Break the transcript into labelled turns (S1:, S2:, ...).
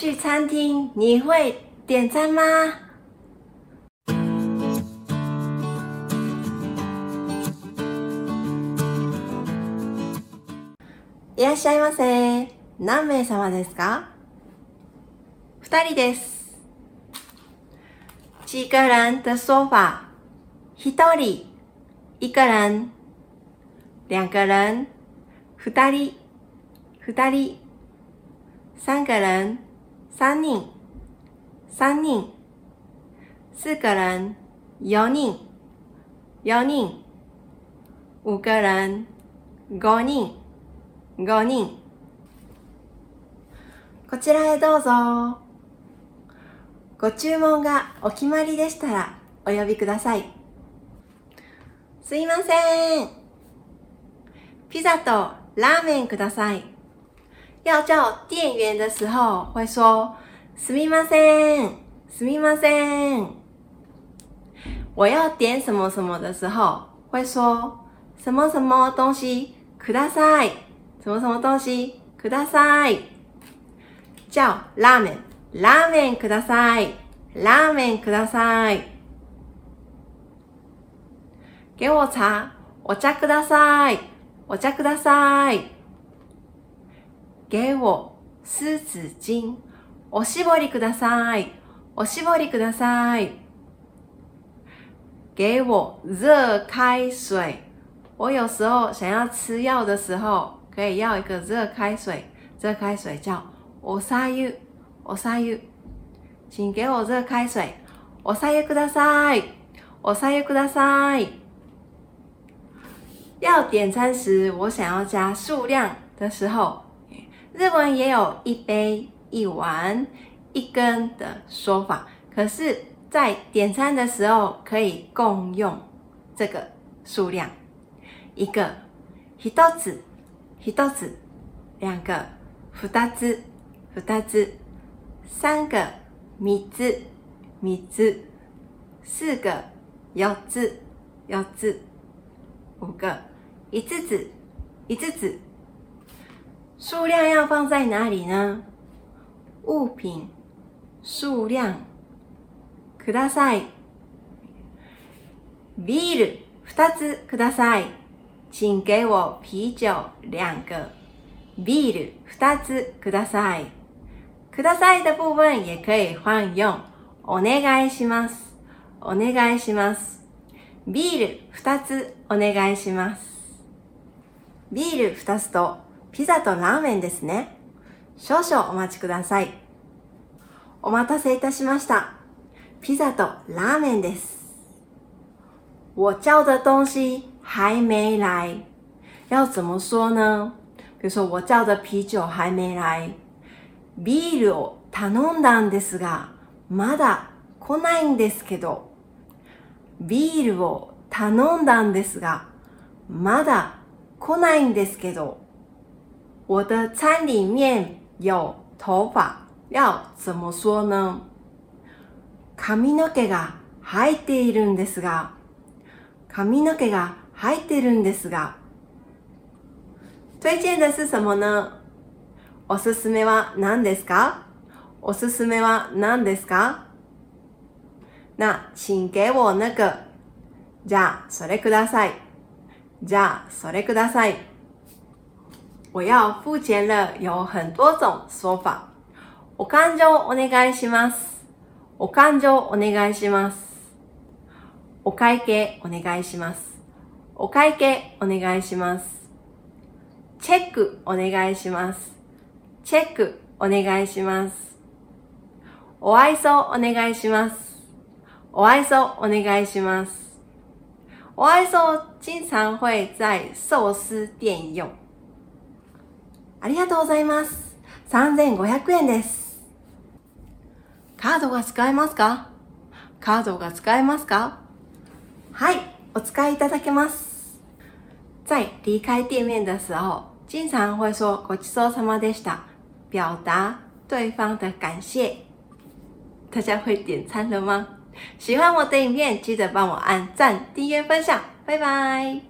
S1: 去餐厅你会点餐吗？いらっしゃいませ。何名様ですか？二人です。一个人的说法：ひと一个人），两个人（二人，り，ふ三个人。三人、三人。四个人、四人、四人。五个人、五人、五人。こちらへどうぞ。ご注文がお決まりでしたらお呼びください。すいません。ピザとラーメンください。要叫店员的时候，会说“すみません，すみません”。我要点什么什么的时候，会说“什么什么东西ください，什么什么东西ください”。叫拉面，拉面ください，拉面ください。ケ我茶，お茶ください、お茶ください。给我湿纸巾。おしぼりください。おしぼりください。给我热开水。我有时候想要吃药的时候，可以要一个热开水。热开水叫お茶湯。お茶湯。请给我热开水。お茶湯ください。お茶湯ください。要点餐时，我想要加数量的时候。日文也有一杯、一碗、一根的说法，可是，在点餐的时候可以共用这个数量：一个、一つ、一つ；两个、福たつ、福たつ；三个、三つ、三つ；四个、四つ、四つ；五个、五つ、五つ。数量要放在哪里呢？物品数量ください。ビール二つください。请给我啤酒两个。ビール二つください。ください的部分也可以换用。お願いします。お願いします。ビール二つお願いします。ビール二つとピザとラーメンですね。少々お待ちください。お待たせいたしました。ピザとラーメンです。我叫的东西还没来。要怎么说呢比如说我叫的啤酒还没来。ビールを頼んだんですが、まだ来ないんですけど。ビールを頼んだんですが、まだ来ないんですけど。我的餐里面有头发，要怎么说呢？髪の毛が入っているんですが、髪の毛が入っているんですが。推薦的是什么呢？おすすめは何ですか？おすすめは何ですか？那请给我那个。じゃあ、それください。じゃあ、それください。我要付钱了，有很多种说法。お勘定お願いします。お勘定お願いします。お会計お願いします。お会計お願いします。チェックお願いします。チェックお願いします。お挨拶お願いします。お挨拶お願いします。我挨揍经常会在寿司店用。ありがとうございます。3500円です。カードが使えますかカードが使えますかはい、お使いいただけます。在理解店面的时候，经常会说“ごちそうさまでした”，表达对方的感谢。大家会点餐了吗？喜欢我的影片，记得帮我按赞、订阅、分享，拜拜。